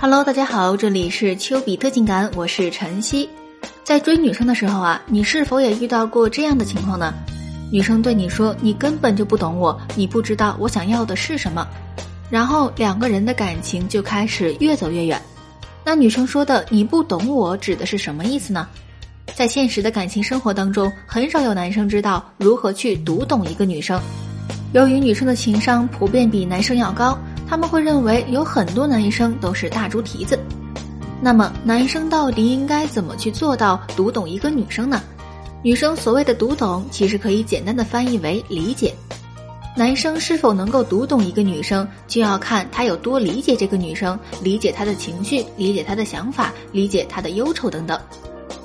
Hello，大家好，这里是丘比特情感，我是晨曦。在追女生的时候啊，你是否也遇到过这样的情况呢？女生对你说：“你根本就不懂我，你不知道我想要的是什么。”然后两个人的感情就开始越走越远。那女生说的“你不懂我”指的是什么意思呢？在现实的感情生活当中，很少有男生知道如何去读懂一个女生。由于女生的情商普遍比男生要高。他们会认为有很多男生都是大猪蹄子，那么男生到底应该怎么去做到读懂一个女生呢？女生所谓的读懂，其实可以简单的翻译为理解。男生是否能够读懂一个女生，就要看他有多理解这个女生，理解她的情绪，理解她的想法，理解她的忧愁等等。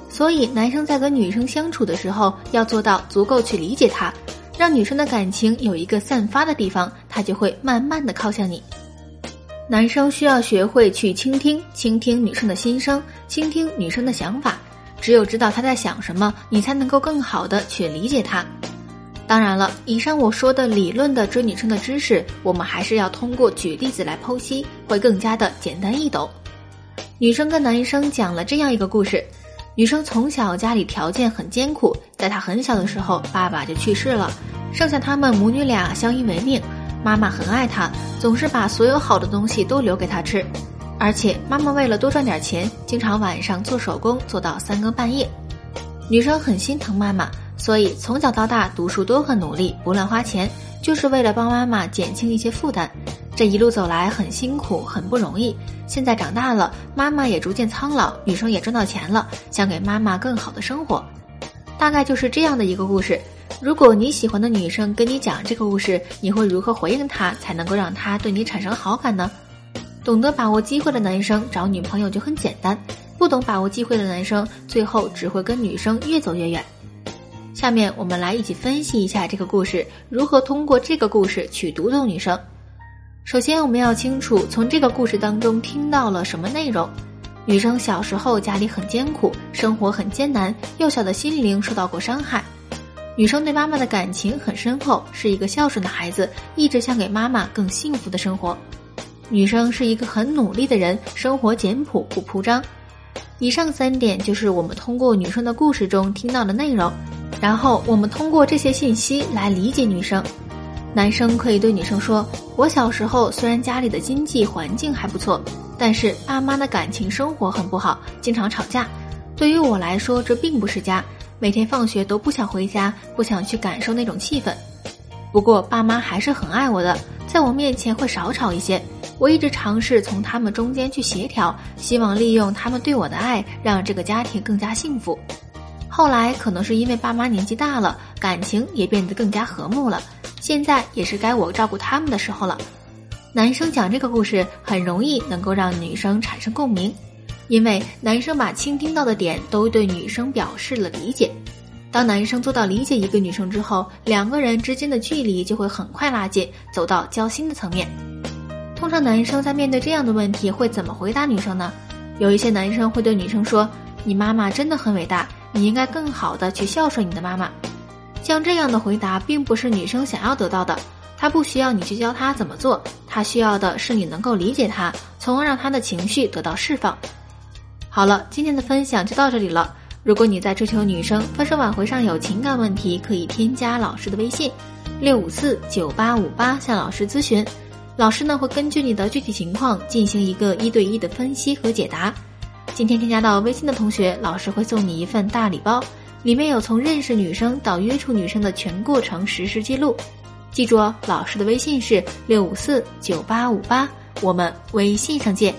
所以，男生在跟女生相处的时候，要做到足够去理解她。让女生的感情有一个散发的地方，她就会慢慢的靠向你。男生需要学会去倾听，倾听女生的心声，倾听女生的想法。只有知道她在想什么，你才能够更好的去理解她。当然了，以上我说的理论的追女生的知识，我们还是要通过举例子来剖析，会更加的简单易懂。女生跟男生讲了这样一个故事。女生从小家里条件很艰苦，在她很小的时候，爸爸就去世了，剩下他们母女俩相依为命。妈妈很爱她，总是把所有好的东西都留给她吃，而且妈妈为了多赚点钱，经常晚上做手工做到三更半夜。女生很心疼妈妈，所以从小到大读书都很努力，不乱花钱，就是为了帮妈妈减轻一些负担。这一路走来很辛苦，很不容易。现在长大了，妈妈也逐渐苍老，女生也赚到钱了，想给妈妈更好的生活。大概就是这样的一个故事。如果你喜欢的女生跟你讲这个故事，你会如何回应她，才能够让她对你产生好感呢？懂得把握机会的男生找女朋友就很简单，不懂把握机会的男生，最后只会跟女生越走越远。下面我们来一起分析一下这个故事，如何通过这个故事去读懂女生。首先，我们要清楚从这个故事当中听到了什么内容。女生小时候家里很艰苦，生活很艰难，幼小的心灵受到过伤害。女生对妈妈的感情很深厚，是一个孝顺的孩子，一直想给妈妈更幸福的生活。女生是一个很努力的人，生活简朴不铺张。以上三点就是我们通过女生的故事中听到的内容，然后我们通过这些信息来理解女生。男生可以对女生说：“我小时候虽然家里的经济环境还不错，但是爸妈的感情生活很不好，经常吵架。对于我来说，这并不是家，每天放学都不想回家，不想去感受那种气氛。不过爸妈还是很爱我的，在我面前会少吵一些。我一直尝试从他们中间去协调，希望利用他们对我的爱，让这个家庭更加幸福。后来可能是因为爸妈年纪大了，感情也变得更加和睦了。”现在也是该我照顾他们的时候了。男生讲这个故事很容易能够让女生产生共鸣，因为男生把倾听到的点都对女生表示了理解。当男生做到理解一个女生之后，两个人之间的距离就会很快拉近，走到交心的层面。通常男生在面对这样的问题会怎么回答女生呢？有一些男生会对女生说：“你妈妈真的很伟大，你应该更好的去孝顺你的妈妈。”像这样的回答并不是女生想要得到的，她不需要你去教她怎么做，她需要的是你能够理解她，从而让她的情绪得到释放。好了，今天的分享就到这里了。如果你在追求女生、分手挽回上有情感问题，可以添加老师的微信六五四九八五八向老师咨询，老师呢会根据你的具体情况进行一个一对一的分析和解答。今天添加到微信的同学，老师会送你一份大礼包。里面有从认识女生到约处女生的全过程实时记录，记住哦，老师的微信是六五四九八五八，我们微信上见。